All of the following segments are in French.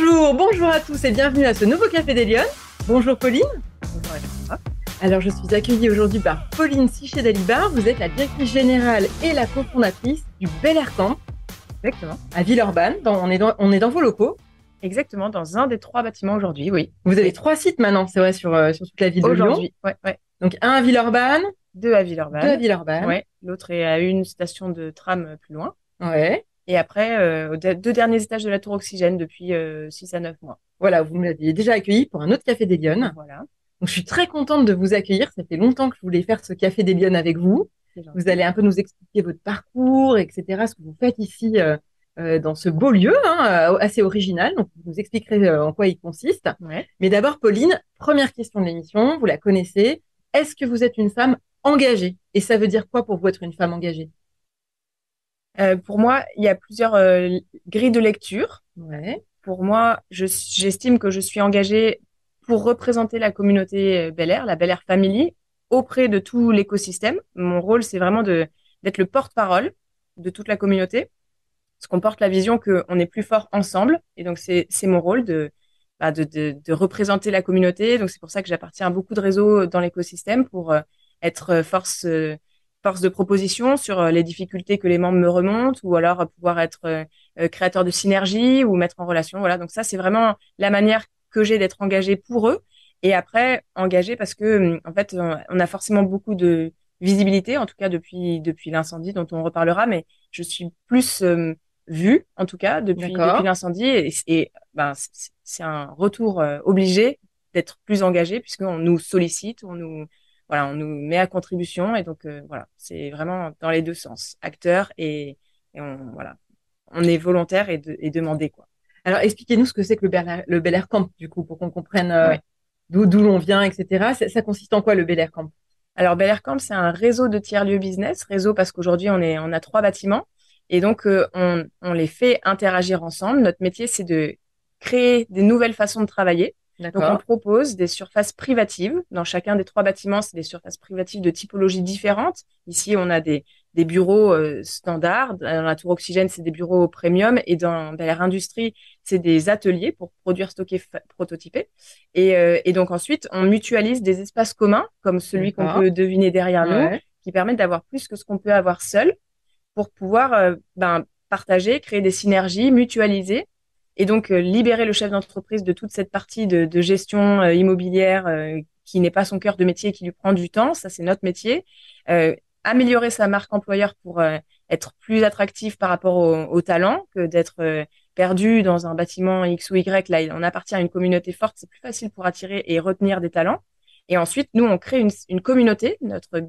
Bonjour, bonjour à tous et bienvenue à ce nouveau Café des Lyonnes. Bonjour Pauline. Bonjour Alexandra. Alors je suis accueillie aujourd'hui par Pauline Sichet d'Alibar. Vous êtes la directrice générale et la cofondatrice du Bel Air Camp Exactement. à Villeurbanne. Dans- on, est dans, on est dans vos locaux. Exactement, dans un des trois bâtiments aujourd'hui, oui. Vous avez trois sites maintenant, c'est vrai, sur, euh, sur toute la ville de Lyon. Aujourd'hui, ouais, ouais. Donc un à Villeurbanne, Deux à deux à Villeurbanne. Villeurbanne. Ouais. L'autre est à une station de tram plus loin. Ouais. Et après, euh, deux derniers étages de la tour Oxygène depuis 6 à 9 mois. Voilà, vous m'aviez déjà accueilli pour un autre Café des Lyonnes. Voilà. Donc je suis très contente de vous accueillir. Ça fait longtemps que je voulais faire ce Café des Lyonnes avec vous. Vous allez un peu nous expliquer votre parcours, etc., ce que vous faites ici euh, euh, dans ce beau lieu, hein, euh, assez original. Donc, vous nous expliquerez euh, en quoi il consiste. Ouais. Mais d'abord, Pauline, première question de l'émission, vous la connaissez. Est-ce que vous êtes une femme engagée? Et ça veut dire quoi pour vous être une femme engagée? Euh, pour moi, il y a plusieurs euh, grilles de lecture. Ouais. Pour moi, je- j'estime que je suis engagée pour représenter la communauté euh, Bel Air, la Bel Air Family, auprès de tout l'écosystème. Mon rôle, c'est vraiment d'être le porte-parole de toute la communauté, parce qu'on porte la vision qu'on est plus fort ensemble. Et donc, c'est mon rôle de, bah, de, de, de représenter la communauté. Donc, c'est pour ça que j'appartiens à beaucoup de réseaux dans l'écosystème pour euh, être force, force de proposition sur euh, les difficultés que les membres me remontent ou alors euh, pouvoir être euh, créateur de synergie ou mettre en relation. Voilà. Donc, ça, c'est vraiment la manière que j'ai d'être engagée pour eux. Et après, engagée parce que, hum, en fait, on a forcément beaucoup de visibilité, en tout cas depuis, depuis l'incendie dont on reparlera, mais je suis plus euh, vue, en tout cas, depuis, depuis l'incendie. Et, et ben, c'est c'est un retour euh, obligé d'être plus engagé puisqu'on nous sollicite, on nous, voilà, on nous met à contribution. Et donc, euh, voilà, c'est vraiment dans les deux sens, acteur et, et on, voilà, on est volontaire et, de, et demandé, quoi. Alors, expliquez-nous ce que c'est que le Bel Air, le Bel Air Camp, du coup, pour qu'on comprenne euh, Ouais. d'où d'où l'on vient, etc. Ça, ça consiste en quoi, le Bel Air Camp? Alors, Bel Air Camp, c'est un réseau de tiers-lieux business. Réseau parce qu'aujourd'hui, on est, on a trois bâtiments. Et donc, euh, on, on les fait interagir ensemble. Notre métier, c'est de créer des nouvelles façons de travailler. Donc, on propose des surfaces privatives. Dans chacun des trois bâtiments, c'est des surfaces privatives de typologie différentes. Ici, on a des, des bureaux euh, standards. Dans la tour Oxygène, c'est des bureaux premium. Et dans Bel Air Industrie, c'est des ateliers pour produire, stocker, prototyper. Et, euh, et donc, ensuite, on mutualise des espaces communs, comme celui qu'on peut deviner derrière nous, qui permettent d'avoir plus que ce qu'on peut avoir seul pour pouvoir euh, ben, partager, créer des synergies, mutualiser et donc euh, libérer le chef d'entreprise de toute cette partie de, de gestion euh, immobilière euh, qui n'est pas son cœur de métier, qui lui prend du temps. Ça, c'est notre métier. Améliorer sa marque employeur pour être plus attractif par rapport au, au talent que d'être perdu dans un bâtiment X ou Y. Là, on appartient à une communauté forte. C'est plus facile pour attirer et retenir des talents. Et ensuite, nous, on crée une, une communauté. Notre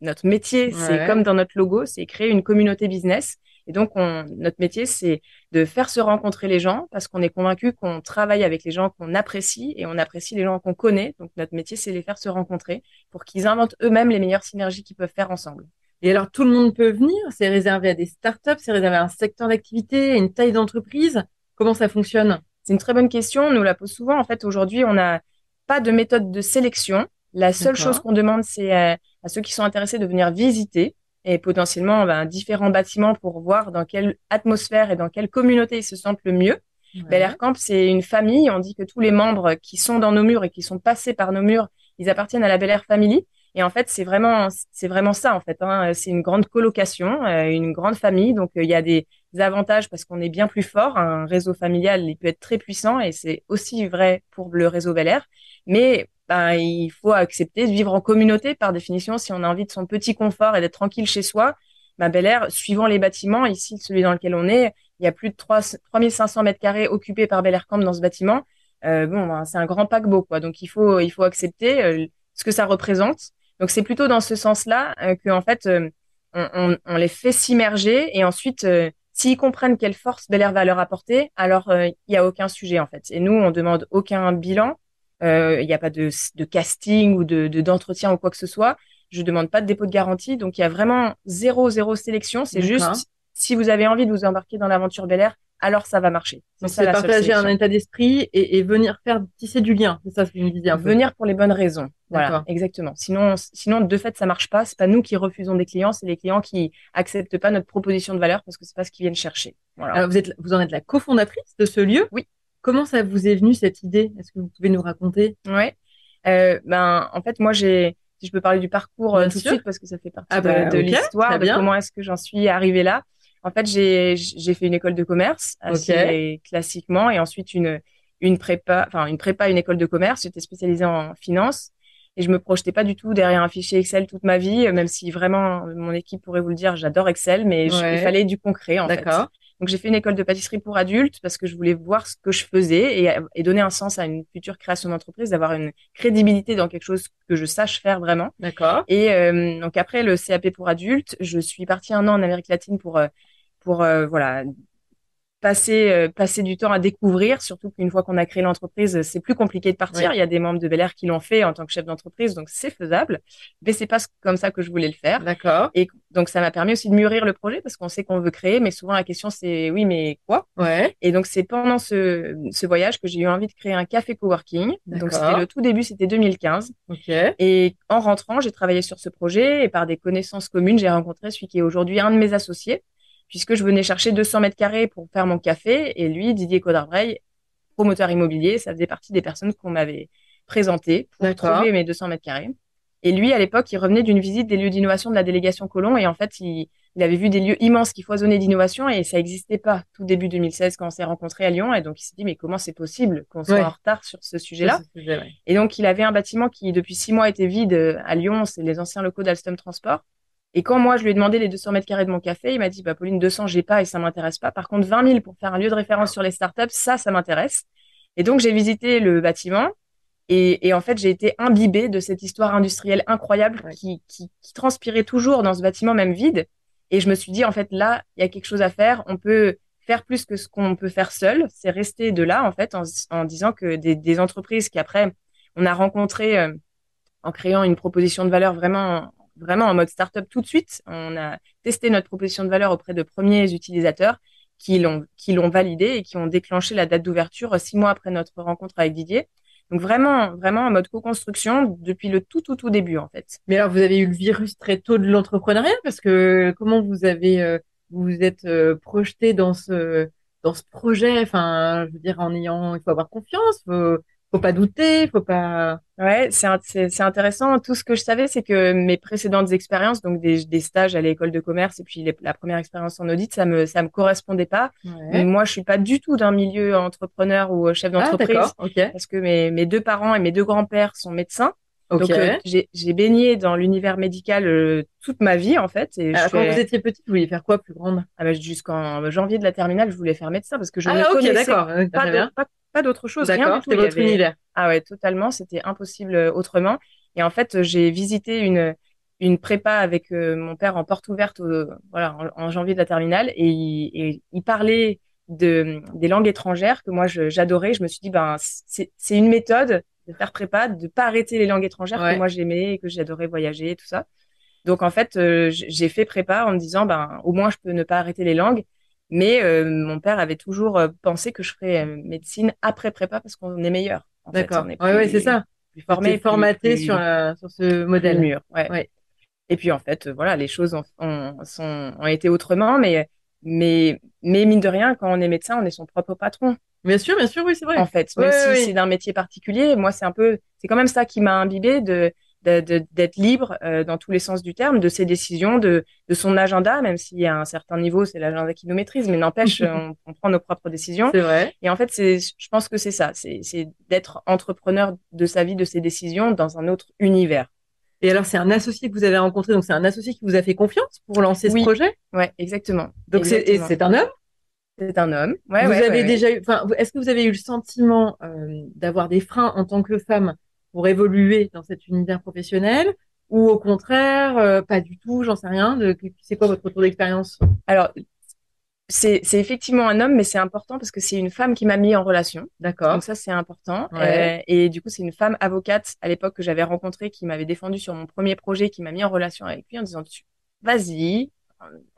notre métier, c'est comme dans notre logo, c'est créer une communauté business. Et donc, on, notre métier, c'est de faire se rencontrer les gens parce qu'on est convaincu qu'on travaille avec les gens qu'on apprécie et on apprécie les gens qu'on connaît. Donc, notre métier, c'est les faire se rencontrer pour qu'ils inventent eux-mêmes les meilleures synergies qu'ils peuvent faire ensemble. Et alors, tout le monde peut venir C'est réservé à des startups C'est réservé à un secteur d'activité, à une taille d'entreprise Comment ça fonctionne? C'est une très bonne question. On nous la pose souvent. En fait, aujourd'hui, on n'a pas de méthode de sélection. La seule chose qu'on demande, c'est à, à ceux qui sont intéressés de venir visiter et potentiellement ben, différents bâtiments pour voir dans quelle atmosphère et dans quelle communauté ils se sentent le mieux. Bel Air Camp, c'est une famille. On dit que tous les membres qui sont dans nos murs et qui sont passés par nos murs, ils appartiennent à la Bel Air Family. Et en fait, c'est vraiment, c'est vraiment ça, en fait. Hein. C'est une grande colocation, euh, une grande famille. Donc, euh, il y a des avantages parce qu'on est bien plus fort. Un réseau familial, il peut être très puissant et c'est aussi vrai pour le réseau Bel Air. Mais ben, il faut accepter de vivre en communauté par définition. Si on a envie de son petit confort et d'être tranquille chez soi, ben, Bel Air, suivant les bâtiments, ici, celui dans lequel on est, il y a plus de 3, 3500 mètres carrés occupés par Bel Air Camp dans ce bâtiment. Euh, bon, ben, c'est un grand paquebot, quoi. Donc, il faut, il faut accepter euh, ce que ça représente. Donc, c'est plutôt dans ce sens-là euh, que, en fait, euh, on, on, on les fait s'immerger et ensuite, euh, s'ils comprennent quelle force Bel Air va leur apporter, alors il n'y a aucun sujet, en fait. Et nous, on demande aucun bilan. Euh, Il n'y a pas de, de casting ou de de- d'entretien ou quoi que ce soit. Je demande pas de dépôt de garantie. Donc, il y a vraiment zéro, zéro sélection. C'est juste, si vous avez envie de vous embarquer dans l'aventure Bel Air, alors ça va marcher. Donc, ça c'est partager un état d'esprit et, et venir faire tisser du lien. C'est ça ce que vous me disiez un peu. Venir pour les bonnes raisons. Voilà, exactement. Sinon, sinon, de fait, ça marche pas. C'est pas nous qui refusons des clients, c'est les clients qui acceptent pas notre proposition de valeur parce que c'est pas ce qu'ils viennent chercher. Voilà. Alors, vous êtes, vous en êtes la cofondatrice de ce lieu? Oui. Comment ça vous est venu cette idée? Est-ce que vous pouvez nous raconter? Ouais. Euh, ben, en fait, moi, j'ai, si je peux parler du parcours euh, tout de suite parce que ça fait partie Ah de, bah, de l'histoire, de comment est-ce que j'en suis arrivée là. En fait, j'ai, j'ai fait une école de commerce assez classiquement et ensuite une, une prépa, enfin, une prépa, une école de commerce. J'étais spécialisée en finance et je me projetais pas du tout derrière un fichier Excel toute ma vie, même si vraiment mon équipe pourrait vous le dire, j'adore Excel, mais je- il fallait du concret, en fait. Donc, j'ai fait une école de pâtisserie pour adultes parce que je voulais voir ce que je faisais et, et donner un sens à une future création d'entreprise, d'avoir une crédibilité dans quelque chose que je sache faire vraiment. D'accord. Et euh, donc, après le CAP pour adultes, je suis partie un an en Amérique latine pour, euh, pour euh, voilà, passer, euh, passer du temps à découvrir, surtout qu'une fois qu'on a créé l'entreprise, c'est plus compliqué de partir. Il y a des membres de Bel Air qui l'ont fait en tant que chef d'entreprise, donc c'est faisable. Mais c'est pas comme ça que je voulais le faire. D'accord. Et donc, ça m'a permis aussi de mûrir le projet parce qu'on sait qu'on veut créer, mais souvent la question c'est oui, mais quoi? Ouais. Et donc, c'est pendant ce, ce voyage que j'ai eu envie de créer un café coworking. Donc, c'était le tout début, c'était 2015. Ok. Et en rentrant, j'ai travaillé sur ce projet et par des connaissances communes, j'ai rencontré celui qui est aujourd'hui un de mes associés, puisque je venais chercher 200 mètres carrés pour faire mon café. Et lui, Didier Codarbrey, promoteur immobilier, ça faisait partie des personnes qu'on m'avait présentées pour trouver mes 200 mètres carrés. Et lui, à l'époque, il revenait d'une visite des lieux d'innovation de la délégation Colomb. Et en fait, il, il avait vu des lieux immenses qui foisonnaient d'innovation et ça n'existait pas tout début 2016 quand on s'est rencontrés à Lyon. Et donc, il s'est dit, mais comment c'est possible qu'on soit Ouais. en retard sur ce sujet-là? Ce sujet, ouais. Et donc, il avait un bâtiment qui, depuis six mois, était vide euh, à Lyon. C'est les anciens locaux d'Alstom Transport. Et quand moi, je lui ai demandé les 200 mètres carrés de mon café, il m'a dit, bah, Pauline, 200, j'ai pas et ça m'intéresse pas. Par contre, 20 000 pour faire un lieu de référence sur les startups, ça, ça m'intéresse. Et donc, j'ai visité le bâtiment. Et, et en fait, j'ai été imbibée de cette histoire industrielle incroyable Ouais. qui, qui, qui transpirait toujours dans ce bâtiment, même vide. Et je me suis dit, en fait, là, il y a quelque chose à faire. On peut faire plus que ce qu'on peut faire seul. C'est rester de là, en fait, en, en disant que des, des entreprises qui, après, on a rencontré euh, en créant une proposition de valeur vraiment, vraiment en mode startup tout de suite. On a testé notre proposition de valeur auprès de premiers utilisateurs qui l'ont, qui l'ont validé et qui ont déclenché la date d'ouverture six mois après notre rencontre avec Didier. Donc vraiment, vraiment en mode co-construction depuis le tout, tout, tout début, en fait. Mais alors, vous avez eu le virus très tôt de l'entrepreneuriat parce que comment vous avez, euh, vous vous êtes euh, projeté dans ce, dans ce projet, enfin, je veux dire, en ayant, il faut avoir confiance, faut pas douter, faut pas. Ouais, c'est int- c'est c'est intéressant. Tout ce que je savais, c'est que mes précédentes expériences, donc des, des stages à l'école de commerce et puis les- la première expérience en audit, ça me ça me correspondait pas. Ouais. Moi, je suis pas du tout d'un milieu entrepreneur ou chef Ah, d'entreprise d'accord. Ok. parce que mes mes deux parents et mes deux grands-pères sont médecins. Ok. Donc euh, j'ai baigné dans l'univers médical euh, toute ma vie en fait. Et je Alors, quand fais- vous étiez petite, vous vouliez faire quoi plus grande? Ah bah, jusqu'en janvier de la terminale, je voulais faire médecin parce que je ne Ah, ok, connaissais d'accord. euh, pas de- bien. pas, pas d'autre chose, rien D'accord, c'était votre avait- univers. Ah ouais, totalement, c'était impossible euh, autrement. Et en fait, j'ai visité une une prépa avec euh, mon père en porte ouverte au- voilà, en, en janvier de la terminale et il, et il parlait de des langues étrangères que moi j'adorais. Je me suis dit ben c'est une méthode de faire prépa, de pas arrêter les langues étrangères Ouais. que moi j'aimais et que j'adorais voyager et tout ça. Donc en fait, euh, j'ai fait prépa en me disant ben au moins je peux ne pas arrêter les langues. Mais euh, mon père avait toujours euh, pensé que je ferais euh, médecine après prépa parce qu'on est meilleur. D'accord. Ouais, plus- c'est ça. plus Formé, plus- formaté plus- sur la- sur ce modèle. mûr, ouais. Ouais. Et puis en fait, voilà, les choses ont, ont, sont, ont été autrement, mais, mais, mais mine de rien, quand on est médecin, on est son propre patron. Bien sûr, bien sûr, oui, c'est vrai. En fait, même Ouais, si c'est d'un métier particulier, moi c'est un peu, c'est quand même ça qui m'a imbibé de- d'être libre euh, dans tous les sens du terme, de ses décisions, de, de son agenda, même si à un certain niveau, c'est l'agenda qui nous maîtrise, mais n'empêche, on, on prend nos propres décisions. C'est vrai. Et en fait, c'est, je pense que c'est ça, c'est, d'être entrepreneur de sa vie, de ses décisions dans un autre univers. Et alors, c'est un associé que vous avez rencontré, donc c'est un associé qui vous a fait confiance pour lancer Oui. ce projet? Ouais, exactement. Donc c'est un homme? C'est un homme. Ouais, vous ouais, avez ouais, déjà eu, est-ce que vous avez eu le sentiment euh, d'avoir des freins en tant que femme pour évoluer dans cet univers professionnel, ou au contraire, euh, pas du tout, j'en sais rien. De, c'est quoi votre retour d'expérience? Alors, c'est, effectivement un homme, mais c'est important parce que c'est une femme qui m'a mis en relation. D'accord. Donc ça, c'est important. Ouais. Euh, et du coup, c'est une femme avocate à l'époque que j'avais rencontrée qui m'avait défendu sur mon premier projet, qui m'a mis en relation avec lui en disant, vas-y,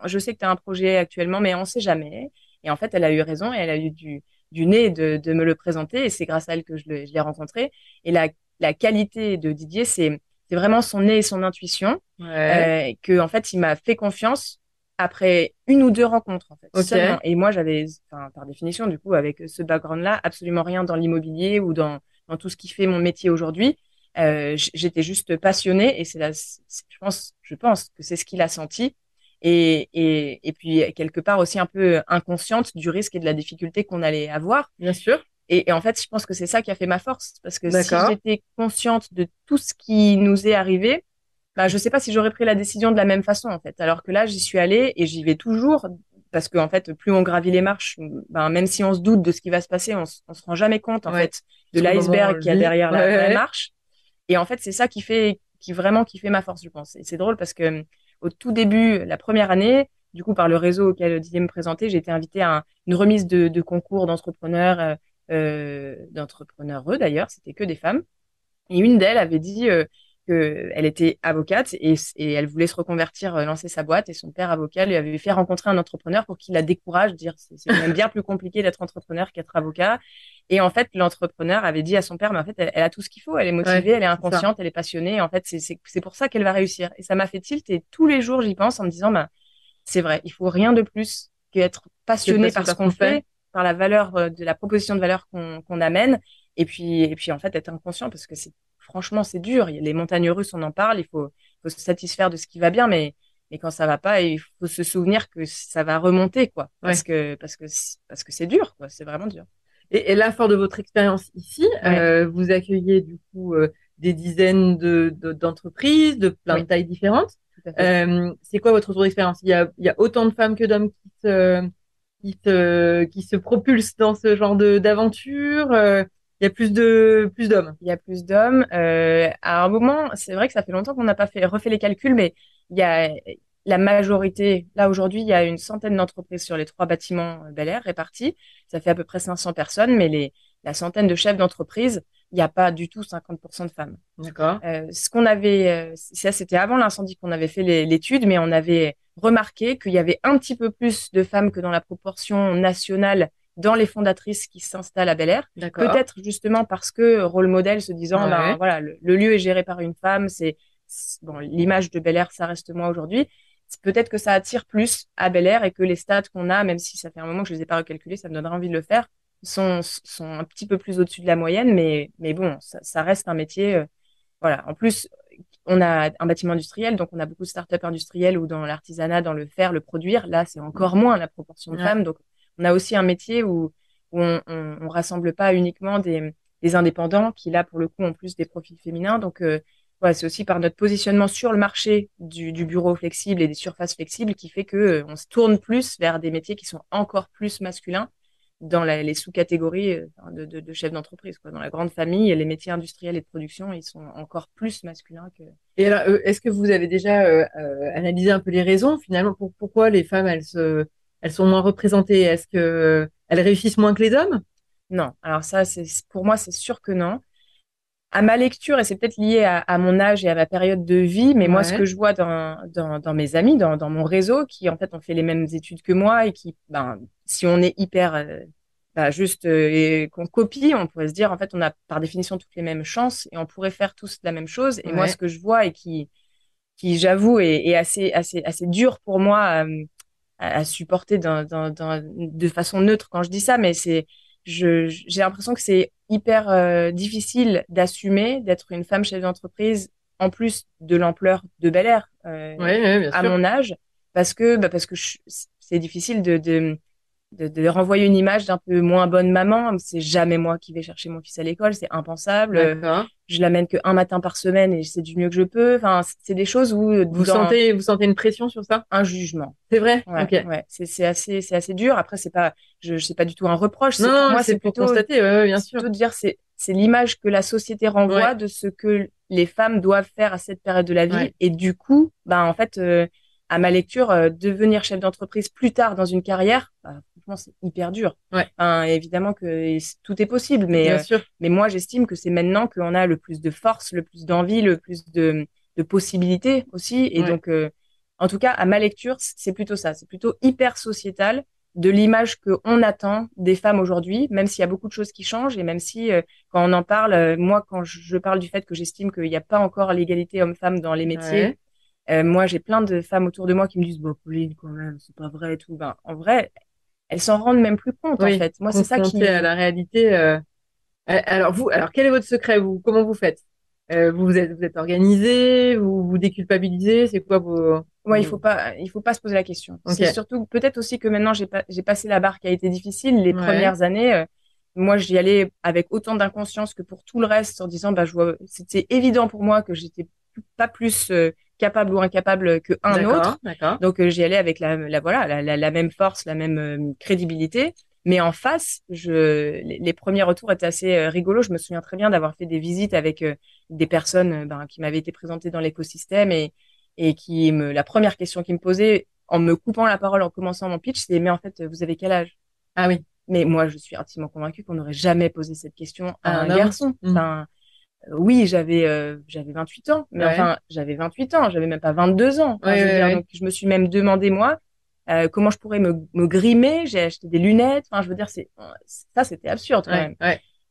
je sais que tu as un projet actuellement, mais on sait jamais. Et en fait, elle a eu raison et elle a eu du, du nez de, de me le présenter. Et c'est grâce à elle que je l'ai rencontré. Et la, la qualité de Didier, c'est, vraiment son nez et son intuition Ouais. euh, que en fait il m'a fait confiance après une ou deux rencontres en fait. Et moi, j'avais, par définition, du coup, avec ce background-là, absolument rien dans l'immobilier ou dans, dans tout ce qui fait mon métier aujourd'hui. Euh, j'étais juste passionnée et c'est là, je pense, je pense que c'est ce qu'il a senti. Et, et, et puis quelque part aussi un peu inconsciente du risque et de la difficulté qu'on allait avoir. Bien sûr. Et, en fait, je pense que c'est ça qui a fait ma force, parce que si j'étais consciente de tout ce qui nous est arrivé, bah, je sais pas si j'aurais pris la décision de la même façon, en fait. Alors que là, j'y suis allée et j'y vais toujours, parce que en fait, plus on gravit les marches, ben, même si on se doute de ce qui va se passer, on, on se rend jamais compte, en fait, de l'iceberg qu'il y a derrière la, marche. Et en fait, c'est ça qui fait, qui vraiment qui fait ma force, je pense. Et c'est drôle parce que au tout début, la première année, du coup, par le réseau auquel Didier me présentait, j'ai été invitée à une remise de, de concours d'entrepreneurs, euh, d'entrepreneurs eux d'ailleurs, c'était que des femmes. Et une d'elles avait dit euh, qu'elle était avocate et, et, elle voulait se reconvertir, euh, lancer sa boîte. Et son père avocat lui avait fait rencontrer un entrepreneur pour qu'il la décourage, dire c'est même bien plus compliqué d'être entrepreneur qu'être avocat. Et en fait, l'entrepreneur avait dit à son père, mais en fait, elle, a tout ce qu'il faut, elle est motivée, elle est inconsciente, elle est passionnée. En fait, c'est pour ça qu'elle va réussir. Et ça m'a fait tilt. Et tous les jours, j'y pense en me disant, bah, c'est vrai, il faut rien de plus qu'être passionné par ce qu'on fait, par la valeur euh, de la proposition de valeur qu'on amène. Et puis, et puis, en fait, être inconscient parce que c'est franchement, c'est dur. Les montagnes russes, on en parle. Il faut, faut se satisfaire de ce qui va bien, mais mais quand ça va pas, il faut se souvenir que ça va remonter, quoi. Parce que parce que parce que c'est dur, quoi. C'est vraiment dur. Et, là, fort de votre expérience ici, euh, vous accueillez du coup euh, des dizaines de d'entreprises de, plein de tailles différentes. Euh, c'est quoi votre retour d'expérience? Il y a il y a autant de femmes que d'hommes qui se qui se qui se propulsent dans ce genre de d'aventure. Euh, il y a plus de plus d'hommes. Il y a plus d'hommes. Euh, à un moment, c'est vrai que ça fait longtemps qu'on n'a pas fait refait les calculs, mais il y a la majorité. Là aujourd'hui, il y a une centaine d'entreprises sur les trois bâtiments euh, Bel Air répartis. Ça fait à peu près 500 personnes, mais les la centaine de chefs d'entreprise, il n'y a pas du tout 50% de femmes. D'accord. Euh, ce qu'on avait, ça c'était avant l'incendie qu'on avait fait l'étude, mais on avait remarqué qu'il y avait un petit peu plus de femmes que dans la proportion nationale dans les fondatrices qui s'installent à Bel Air. Peut-être justement parce que rôle modèle se disant, ben, voilà, le, lieu est géré par une femme, c'est bon, l'image de Bel Air, ça reste moi aujourd'hui. Peut-être que ça attire plus à Bel Air et que les stats qu'on a, même si ça fait un moment que je les ai pas recalculés, ça me donnerait envie de le faire, sont, sont un petit peu plus au-dessus de la moyenne, mais, mais bon, ça, ça reste un métier. Euh, voilà. En plus, on a un bâtiment industriel, donc on a beaucoup de startups industrielles ou dans l'artisanat, dans le faire, le produire. Là, c'est encore moins la proportion de femmes. Donc, on a aussi un métier où, on, on, rassemble pas uniquement des, indépendants qui là pour le coup ont plus des profils féminins. Donc euh, c'est aussi par notre positionnement sur le marché du, bureau flexible et des surfaces flexibles qui fait que euh, on se tourne plus vers des métiers qui sont encore plus masculins dans les sous-catégories euh, de, de, chefs d'entreprise. Dans la grande famille, les métiers industriels et de production, ils sont encore plus masculins que. Et alors, est-ce que vous avez déjà analysé un peu les raisons finalement pour, pourquoi les femmes elles se elles sont moins représentées? Est-ce que elles réussissent moins que les hommes? Non. Alors ça, c'est pour moi, c'est sûr que non. À ma lecture, et c'est peut-être lié à, mon âge et à ma période de vie, mais moi, ce que je vois dans, dans, mes amis, dans, dans, mon réseau, qui en fait ont fait les mêmes études que moi et qui, ben, si on est hyper euh, bah, juste euh, et qu'on copie, on pourrait se dire en fait on a par définition toutes les mêmes chances et on pourrait faire tous la même chose. Et moi, ce que je vois et qui, qui j'avoue est, assez assez assez dur pour moi euh, à, supporter de façon neutre quand je dis ça, mais c'est j'ai l'impression que c'est hyper euh, difficile d'assumer d'être une femme chef d'entreprise en plus de l'ampleur de Bel Air euh, à mon âge parce que bah, parce que c'est difficile de, de de, de, renvoyer une image d'un peu moins bonne maman. C'est jamais moi qui vais chercher mon fils à l'école, c'est impensable. Je l'amène que un matin par semaine et c'est du mieux que je peux. Enfin, c'est des choses où vous sentez vous sentez une pression sur ça? Un jugement. C'est vrai? Ouais, ouais. C'est assez c'est assez dur. Après, c'est pas je, je sais pas du tout un reproche. Non, moi c'est plutôt constater. Ouais, bien sûr. Plutôt dire c'est c'est l'image que la société renvoie de ce que les femmes doivent faire à cette période de la vie et du coup, bah en fait. Euh, à ma lecture, euh, devenir chef d'entreprise plus tard dans une carrière, bah, c'est hyper dur. Ouais. évidemment que tout est possible, mais, Bien sûr. mais moi, j'estime que c'est maintenant qu'on a le plus de force, le plus d'envie, le plus de, de possibilités aussi. Et donc, euh, en tout cas, à ma lecture, c'est plutôt ça. C'est plutôt hyper sociétal de l'image qu'on attend des femmes aujourd'hui, même s'il y a beaucoup de choses qui changent et même si, euh, quand on en parle, euh, moi, quand je parle du fait que j'estime qu'il n'y a pas encore l'égalité homme-femme dans les métiers, moi, j'ai plein de femmes autour de moi qui me disent, bon, Pauline, quand même, c'est pas vrai et tout. Ben, en vrai, elles s'en rendent même plus compte, en fait. Moi, c'est ça qui. à la réalité. Alors, vous, alors, quel est votre secret, vous? Comment vous faites? vous êtes, vous êtes organisé, vous vous déculpabilisez, c'est quoi vos, Ouais, il faut pas, il faut pas se poser la question. C'est surtout peut-être aussi que maintenant j'ai pas, j'ai passé la barre qui a été difficile les premières années. Euh, moi, j'y allais avec autant d'inconscience que pour tout le reste, en disant, bah, je vois, c'était évident pour moi que j'étais pas plus euh, capable ou incapable que un autre. Donc euh, j'y allais avec la, la voilà, la, la, même force, la même crédibilité. Mais en face, je, les, premiers retours étaient assez rigolos. Je me souviens très bien d'avoir fait des visites avec des personnes ben, qui m'avaient été présentées dans l'écosystème et et qui me, la première question qu'il me posait en me coupant la parole en commençant mon pitch, c'est mais en fait, vous avez quel âge? Ah oui. Mais moi, je suis intimement convaincue qu'on n'aurait jamais posé cette question à un, garçon. Mmh. Enfin, euh, oui, j'avais euh, j'avais 28 ans, mais enfin, j'avais 28 ans, j'avais même pas 22 ans. je, veux dire, donc, je me suis même demandé moi euh, comment je pourrais me, me grimer. J'ai acheté des lunettes. Enfin, je veux dire, c'est ça, c'était absurde quand même.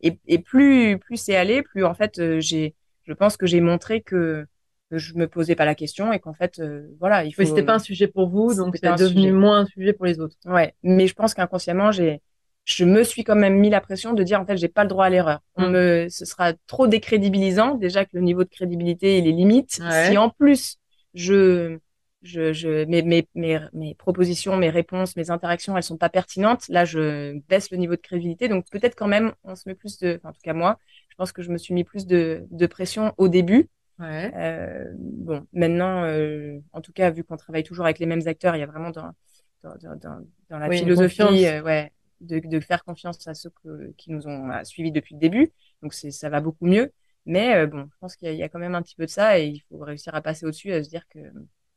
Et, et plus plus c'est allé, plus en fait, euh, j'ai, je pense que j'ai montré que que je me posais pas la question et qu'en fait euh, voilà il faut c'était pas un sujet pour vous donc c'est devenu moins un sujet pour les autres ouais mais je pense qu'inconsciemment j'ai je me suis quand même mis la pression de dire en fait j'ai pas le droit à l'erreur on mm. me ce sera trop décrédibilisant déjà que le niveau de crédibilité il est limite si en plus je je, je mes, mes, mes, mes, propositions, mes réponses, mes interactions, elles sont pas pertinentes. Là, je baisse le niveau de crédibilité. Donc peut-être quand même, on se met plus de, enfin, en tout cas moi, je pense que je me suis mis plus de, de pression au début Ouais. Euh, bon, maintenant, euh, en tout cas, vu qu'on travaille toujours avec les mêmes acteurs, il y a vraiment dans, dans, dans, dans la philosophie euh, ouais, de, de, faire confiance à ceux que, qui nous ont euh, suivis depuis le début. Donc, c'est, ça va beaucoup mieux. Mais euh, bon, je pense qu'il y, y, a quand même un petit peu de ça et il faut réussir à passer au-dessus, à se dire que.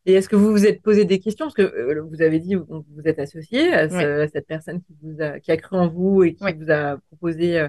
Et est-ce que vous vous êtes posé des questions? Parce que vous avez dit que vous êtes associé à, cette personne qui, vous a, qui a cru en vous et qui vous a proposé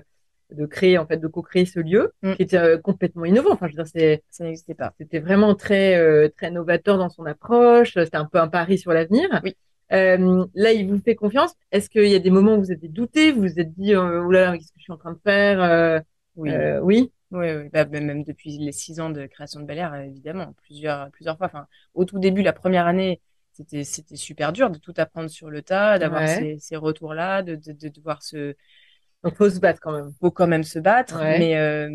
de créer en fait de co-créer ce lieu mm. qui était euh, complètement innovant enfin je veux dire c'est ça n'existait pas c'était vraiment très euh, très novateur dans son approche c'était un peu un pari sur l'avenir oui euh, là il vous fait confiance est-ce qu'il y a des moments où vous avez douté vous vous êtes dit oh là qu'est-ce que je suis en train de faire oui oui oui, oui. Bah, même depuis les six ans de création de Bel Air, évidemment, plusieurs, plusieurs fois. Enfin, au tout début, la première année, c'était, c'était super dur de tout apprendre sur le tas, d'avoir ces, ces retours-là, de, de, de devoir se, donc faut se battre quand même. Faut quand même se battre, mais euh,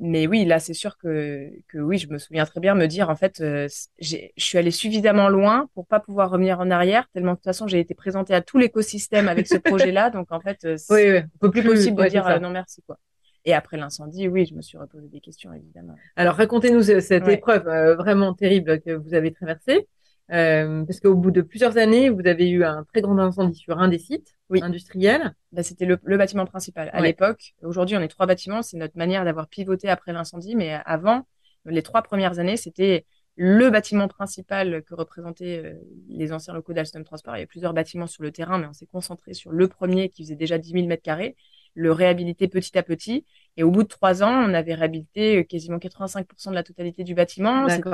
mais oui, là c'est sûr que que oui, je me souviens très bien me dire en fait, euh, je suis allée suffisamment loin pour pas pouvoir revenir en arrière, tellement de toute façon j'ai été présentée à tout l'écosystème avec ce projet-là, donc en fait, euh, c'est oui, plus, possible de dire non merci quoi. Et après l'incendie, oui, je me suis reposé des questions évidemment. Alors racontez-nous cette épreuve vraiment terrible que vous avez traversée. Euh, parce qu'au bout de plusieurs années, vous avez eu un très grand incendie sur un des sites oui. industriels. Bah, c'était le, le, bâtiment principal à l'époque. Aujourd'hui, on est trois bâtiments. C'est notre manière d'avoir pivoté après l'incendie. Mais avant, les trois premières années, c'était le bâtiment principal que représentaient euh, les anciens locaux d'Alstom Transport. Il y a plusieurs bâtiments sur le terrain, mais on s'est concentré sur le premier qui faisait déjà 10 000 mètres carrés, le réhabiliter petit à petit. Et au bout de trois ans, on avait réhabilité euh, quasiment 85% de la totalité du bâtiment. C'était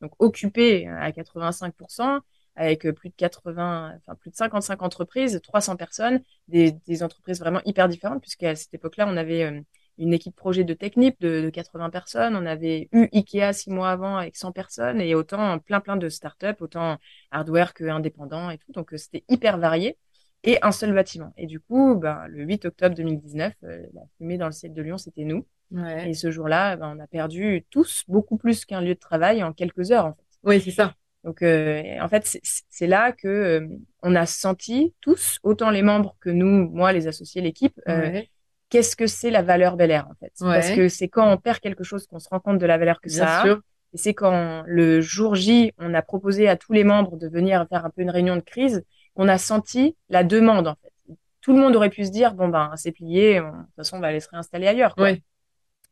donc occupé à 85% avec plus de 80, enfin plus de 55 entreprises, 300 personnes, des, entreprises vraiment hyper différentes, puisqu'à cette époque-là, on avait euh, une équipe projet de Technip de, de 80 personnes, on avait eu Ikea six mois avant avec 100 personnes, et autant plein plein de startups, autant hardware que indépendants et tout, donc euh, c'était hyper varié, et un seul bâtiment. Et du coup, ben, le 8 octobre 2019, euh, la fumée dans le ciel de Lyon, c'était nous. Ouais. Et ce jour-là, ben, on a perdu tous beaucoup plus qu'un lieu de travail en quelques heures. En fait. Oui, c'est ça. Donc, euh, en fait, c'est là que euh, on a senti tous, autant les membres que nous, moi, les associés, l'équipe, euh, qu'est-ce que c'est la valeur Bel Air, en fait? Parce que c'est quand on perd quelque chose qu'on se rend compte de la valeur que ça a. Et c'est quand le jour J, on a proposé à tous les membres de venir faire un peu une réunion de crise, qu'on a senti la demande, en fait. Tout le monde aurait pu se dire, bon, ben, c'est plié, de toute façon, on va aller se réinstaller ailleurs. Quoi.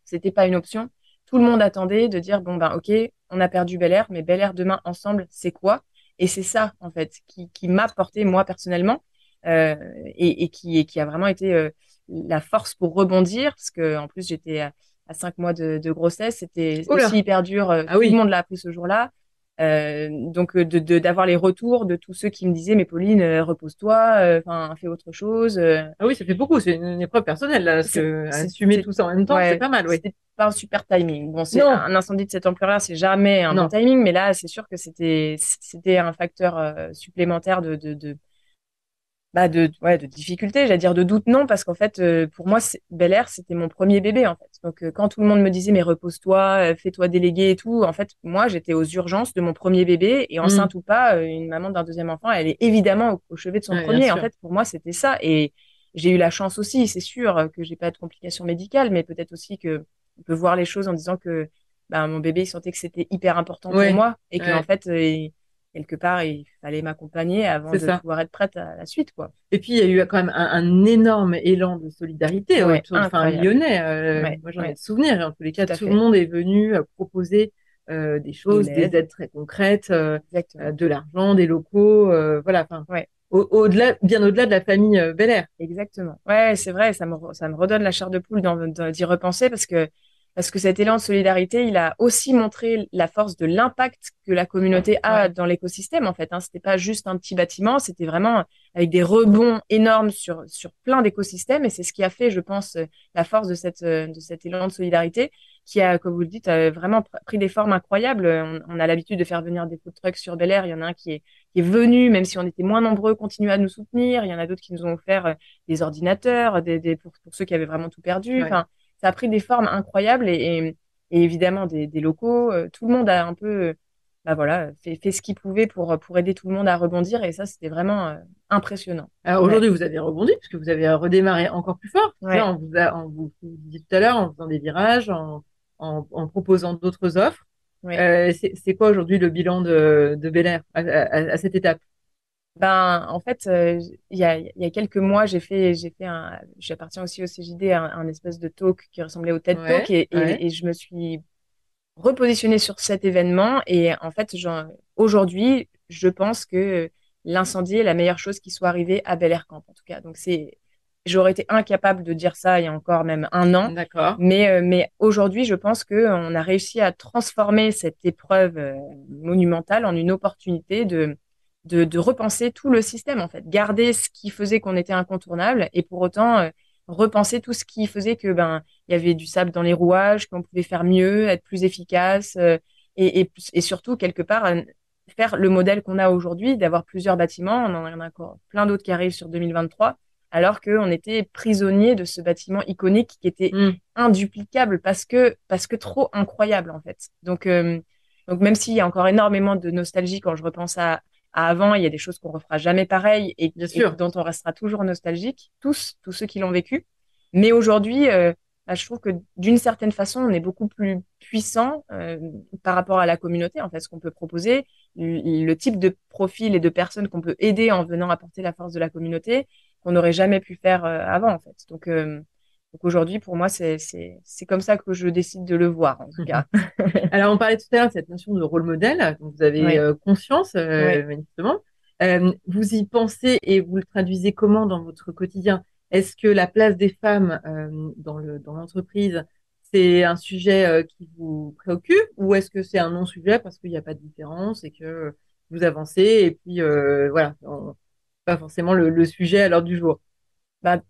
C'était pas une option. Tout le monde attendait de dire bon ben ok, on a perdu Bel Air, mais Bel Air demain ensemble, c'est quoi? Et c'est ça en fait qui, qui m'a porté moi personnellement euh, et, et, qui, et qui a vraiment été euh, la force pour rebondir parce que en plus j'étais à, cinq mois de, de grossesse, c'était aussi hyper dur. Euh, ah tout le monde l'a appris ce jour-là. Euh, donc de d'avoir les retours de tous ceux qui me disaient mais Pauline repose-toi enfin fais autre chose ah oui ça fait beaucoup c'est une, épreuve personnelle là parce que assumer tout ça en même temps c'est pas mal oui c'était pas un super timing. Bon c'est un incendie de cette ampleur là c'est jamais un bon timing mais là c'est sûr que c'était c'était un facteur supplémentaire de, de, de bah de ouais de difficulté j'allais dire de doute non parce qu'en fait euh, pour moi Bel Air c'était mon premier bébé en fait. Donc euh, quand tout le monde me disait mais repose-toi euh, fais-toi déléguer et tout en fait moi j'étais aux urgences de mon premier bébé et enceinte mm. ou pas une maman d'un deuxième enfant elle est évidemment au, chevet de son premier. En fait pour moi c'était ça et j'ai eu la chance aussi c'est sûr que j'ai pas de complications médicales mais peut-être aussi que on peut voir les choses en disant que bah, mon bébé il sentait que c'était hyper important pour moi et que en fait quelque part, il fallait m'accompagner avant de pouvoir être prête à la suite, quoi. Et puis, il y a eu quand même un, énorme élan de solidarité autour, enfin, lyonnais. Euh, moi, j'en ai de souvenirs. En tous les cas, tout, le monde est venu euh, proposer euh, des choses, des aides très concrètes, de l'argent, des locaux, voilà. Enfin, au-delà, bien au-delà de la famille Bel Air. Exactement. Ouais, c'est vrai. Ça me, ça me redonne la chair de poule d'y repenser parce que parce que cet élan de solidarité, il a aussi montré la force de l'impact que la communauté a dans l'écosystème. En fait, hein. c'était pas juste un petit bâtiment, c'était vraiment avec des rebonds énormes sur sur plein d'écosystèmes. Et c'est ce qui a fait, je pense, la force de cette de cet élan de solidarité, qui a, comme vous le dites, vraiment pris des formes incroyables. On, a l'habitude de faire venir des food trucks sur Bel Air. Il y en a un qui est qui est venu, même si on était moins nombreux, continuer à nous soutenir. Il y en a d'autres qui nous ont offert euh, des ordinateurs, des, des pour, pour ceux qui avaient vraiment tout perdu. Enfin ça a pris des formes incroyables et, évidemment des, locaux. Euh, tout le monde a un peu, bah voilà, fait, fait ce qu'il pouvait pour, pour aider tout le monde à rebondir et ça, c'était vraiment euh, impressionnant. Alors aujourd'hui, vous avez rebondi puisque vous avez redémarré encore plus fort. on vous a, on vous, dit tout à l'heure, en faisant des virages, en, en, proposant d'autres offres. Euh, c'est quoi aujourd'hui le bilan de, de Bel Air à cette étape? Ben, en fait, euh, il y, a, y a quelques mois, j'ai fait, j'ai fait un, j'appartiens aussi au CJD, un, un, espèce de talk qui ressemblait au TED Talk et, et, je me suis repositionnée sur cet événement et en fait, aujourd'hui, je pense que l'incendie est la meilleure chose qui soit arrivée à Bel Air Camp, en tout cas. Donc c'est, j'aurais été incapable de dire ça il y a encore même un an. D'accord. Mais, euh, mais aujourd'hui, je pense que on a réussi à transformer cette épreuve euh, monumentale en une opportunité de de, repenser tout le système, en fait. Garder ce qui faisait qu'on était incontournable et pour autant euh, repenser tout ce qui faisait que ben il y avait du sable dans les rouages, qu'on pouvait faire mieux, être plus efficace euh, et, et, surtout quelque part euh, faire le modèle qu'on a aujourd'hui, d'avoir plusieurs bâtiments. On en a encore plein d'autres qui arrivent sur 2023 alors qu'on était prisonnier de ce bâtiment iconique qui était mm. induplicable parce que parce que trop incroyable en fait. Donc donc même s'il y a encore énormément de nostalgie quand je repense à avant, il y a des choses qu'on refera jamais pareil et, dont on restera toujours nostalgique, tous, tous ceux qui l'ont vécu. Mais aujourd'hui, euh, bah, je trouve que d'une certaine façon, on est beaucoup plus puissant euh, par rapport à la communauté, en fait, ce qu'on peut proposer, le, type de profil et de personnes qu'on peut aider en venant apporter la force de la communauté qu'on n'aurait jamais pu faire euh, avant, en fait. Donc, donc aujourd'hui, pour moi, c'est comme ça que je décide de le voir, en tout cas. Alors, on parlait tout à l'heure de cette notion de rôle modèle, dont vous avez euh, conscience, euh, manifestement. Euh, vous y pensez et vous le traduisez comment dans votre quotidien? Est-ce que la place des femmes dans l'entreprise, dans c'est un sujet qui vous préoccupe ou est-ce que c'est un non-sujet parce qu'il n'y a pas de différence et que vous avancez et puis voilà, pas forcément le, le sujet à l'ordre du jour? Bah,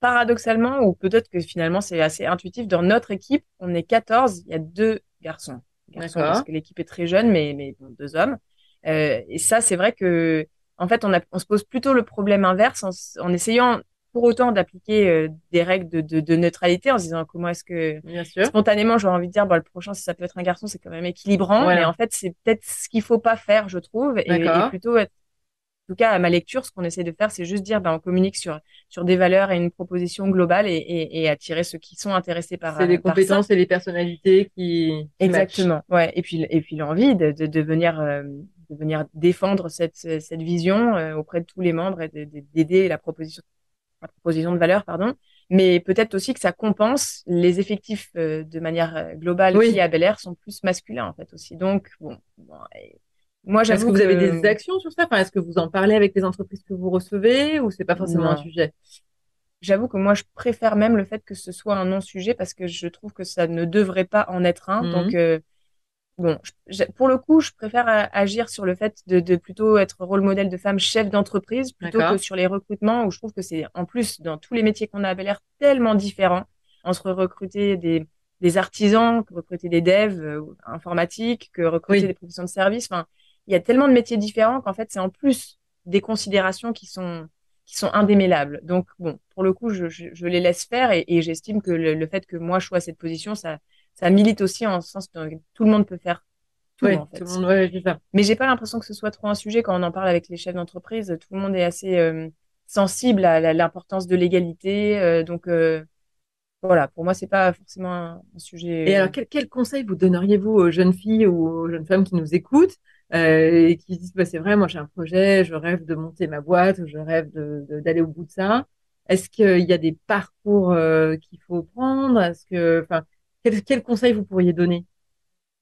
paradoxalement, ou peut-être que finalement c'est assez intuitif, dans notre équipe, on est 14, il y a deux garçons. garçons parce que l'équipe est très jeune, mais, mais deux hommes. Euh, et ça, c'est vrai que, en fait, on, a, on se pose plutôt le problème inverse en, en essayant pour autant d'appliquer euh, des règles de, de, de, neutralité en se disant comment est-ce que Bien sûr. spontanément j'aurais envie de dire bon, le prochain si ça peut être un garçon c'est quand même équilibrant mais en fait c'est peut-être ce qu'il faut pas faire je trouve et, et plutôt être tout cas, à ma lecture, ce qu'on essaie de faire, c'est juste dire, ben, on communique sur, sur des valeurs et une proposition globale et, et, et attirer ceux qui sont intéressés par C'est les compétences et les personnalités qui. Exactement. Ouais. Et puis, et puis l'envie de, de, de venir, euh, de venir défendre cette, cette vision euh, auprès de tous les membres et d'aider la proposition, la proposition de valeur, pardon. Mais peut-être aussi que ça compense les effectifs euh, de manière globale qui à Bel Air sont plus masculins en fait aussi. Donc bon, bon moi, j'avoue que vous avez des actions sur ça? Enfin, est-ce que vous en parlez avec les entreprises que vous recevez ou c'est pas forcément un sujet? J'avoue que moi, je préfère même le fait que ce soit un non-sujet parce que je trouve que ça ne devrait pas en être un. Mhm. Donc, euh, bon, pour le coup, je préfère agir sur le fait de, plutôt être rôle modèle de femme chef d'entreprise plutôt que sur les recrutements où je trouve que c'est en plus dans tous les métiers qu'on a l'air tellement différents entre recruter des, des artisans, que recruter des devs euh, informatiques, que recruter des professions de service. Enfin, il y a tellement de métiers différents qu'en fait, c'est en plus des considérations qui sont qui sont indémêlables. Donc bon, pour le coup, je, je, les laisse faire et, et j'estime que le, fait que moi je sois à cette position, ça ça milite aussi en ce sens que tout le monde peut faire tout, en fait. Tout le monde, ouais, Mais j'ai pas l'impression que ce soit trop un sujet quand on en parle avec les chefs d'entreprise. Tout le monde est assez euh, sensible à l'importance de l'égalité. Euh, donc euh, voilà, pour moi, c'est pas forcément un, sujet. Et alors, quel, quel conseil vous donneriez-vous aux jeunes filles ou aux jeunes femmes qui nous écoutent euh, et qui disent bah, c'est vrai, moi j'ai un projet, je rêve de monter ma boîte, je rêve d'aller au bout de ça. Est-ce qu'il y a des parcours euh, qu'il faut prendre? Est-ce que, enfin, quel, quel, conseil vous pourriez donner?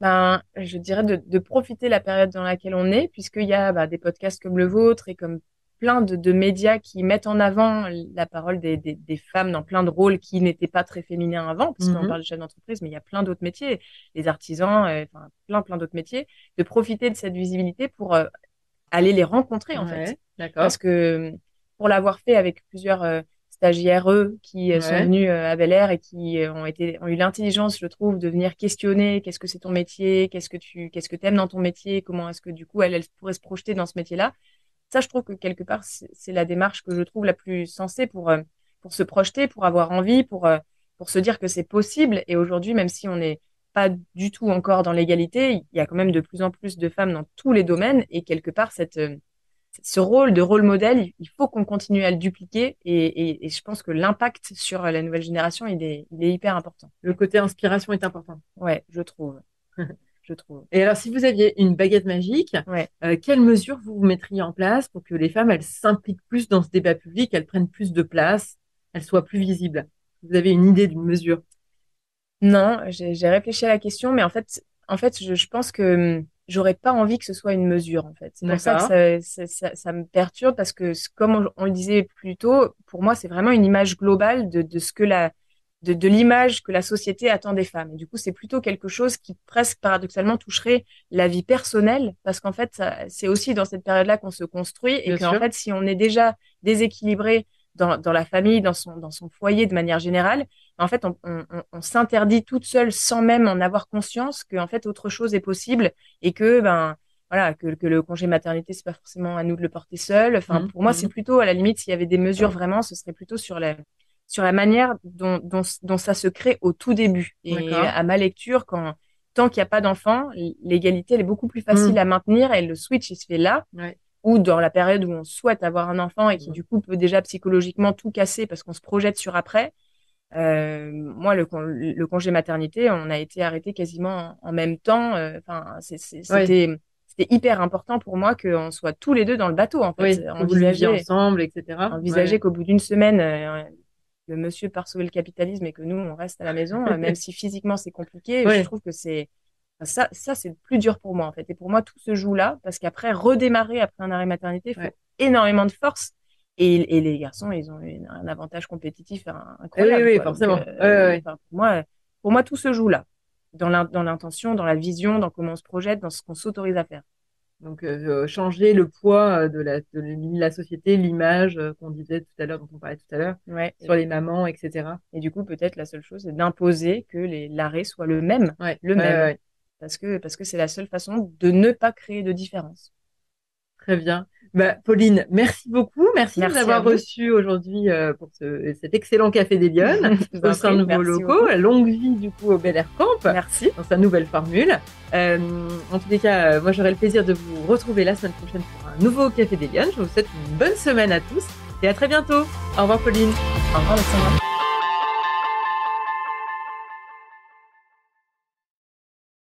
Ben, je dirais de, de, profiter de la période dans laquelle on est, puisqu'il y a bah, des podcasts comme le vôtre et comme plein de, de, médias qui mettent en avant la parole des, des, des femmes dans plein de rôles qui n'étaient pas très féminins avant, parce qu'on mhm. parle de chef d'entreprise, mais il y a plein d'autres métiers, les artisans, euh, enfin plein plein d'autres métiers, de profiter de cette visibilité pour euh, aller les rencontrer en fait. Parce que pour l'avoir fait avec plusieurs euh, stagiaires eux qui sont venus à Bel Air et qui ont été ont eu l'intelligence, je trouve, de venir questionner qu'est-ce que c'est ton métier, qu'est-ce que tu qu'est-ce que t'aimes dans ton métier, comment est-ce que du coup elle, elle pourrait se projeter dans ce métier-là? Ça, je trouve que quelque part, c'est la démarche que je trouve la plus sensée pour, euh, pour se projeter, pour avoir envie, pour, euh, pour se dire que c'est possible. Et aujourd'hui, même si on n'est pas du tout encore dans l'égalité, il y a quand même de plus en plus de femmes dans tous les domaines. Et quelque part, cette, euh, ce rôle de rôle modèle, il faut qu'on continue à le dupliquer. Et, et, je pense que l'impact sur la nouvelle génération, il est, il est hyper important. Le côté inspiration est important. Ouais, je trouve. trouve. Et alors, si vous aviez une baguette magique, euh, quelles mesures vous mettriez en place pour que les femmes, elles s'impliquent plus dans ce débat public, elles prennent plus de place, elles soient plus visibles? Vous avez une idée d'une mesure? Non, j'ai réfléchi à la question, mais en fait, en fait, je, pense que hum, j'aurais pas envie que ce soit une mesure, en fait. C'est pour ça que ça, me perturbe parce que, comme on, le disait plus tôt, pour moi, c'est vraiment une image globale de, de ce que la de, de l'image que la société attend des femmes. Et du coup, c'est plutôt quelque chose qui presque paradoxalement toucherait la vie personnelle, parce qu'en fait, c'est aussi dans cette période-là qu'on se construit, et qu'en fait, si on est déjà déséquilibré dans, dans la famille, dans son, dans son foyer de manière générale, en fait, on, on, on s'interdit toute seule sans même en avoir conscience qu'en fait, autre chose est possible, et que, ben, voilà, que, que le congé maternité, c'est pas forcément à nous de le porter seul. Enfin, mmh, pour moi, mmh. c'est plutôt, à la limite, s'il y avait des mesures vraiment, ce serait plutôt sur la, sur la manière dont, dont, dont, ça se crée au tout début. Et à ma lecture, quand tant qu'il n'y a pas d'enfant, l'égalité elle est beaucoup plus facile mm. à maintenir et le switch il se fait là. Ou dans la période où on souhaite avoir un enfant et qui du coup peut déjà psychologiquement tout casser parce qu'on se projette sur après. Euh, moi, le, le, congé maternité, on a été arrêté quasiment en, même temps. Euh, enfin, c'était c'était hyper important pour moi qu'on soit tous les deux dans le bateau en fait. Oui, envisager ensemble, etc. Envisager qu'au bout d'une semaine, euh, le monsieur part sauver le capitalisme et que nous, on reste à la maison, euh, même si physiquement c'est compliqué. Je trouve que c'est ça, ça c'est le plus dur pour moi en fait. Et pour moi, tout se joue là parce qu'après redémarrer après un arrêt maternité, il faut énormément de force. Et, et, les garçons, ils ont un avantage compétitif incroyable. Oui, oui, forcément. Euh, pour moi, pour moi, tout se joue là, dans l'intention, dans la vision, dans comment on se projette, dans ce qu'on s'autorise à faire. Donc euh, changer le poids euh, de la, de la société, l'image euh, qu'on disait tout à l'heure, dont on parlait tout à l'heure, sur les mamans, etc. Et du coup, peut-être la seule chose, c'est d'imposer que l'arrêt soit le même, le même, parce que parce que c'est la seule façon de ne pas créer de différence. Très bien. Bah, Pauline, merci beaucoup. Merci, de nous avoir reçus aujourd'hui euh, pour ce, cet excellent café des Lyonnes au sein de nouveaux locaux. Longue vie du coup au Bel Air Camp. Merci. Dans sa nouvelle formule. Euh, en tous les cas, euh, moi j'aurai le plaisir de vous retrouver la semaine prochaine pour un nouveau café des Lyonnes. Je vous souhaite une bonne semaine à tous et à très bientôt. Au revoir Pauline. Au revoir Alexandra.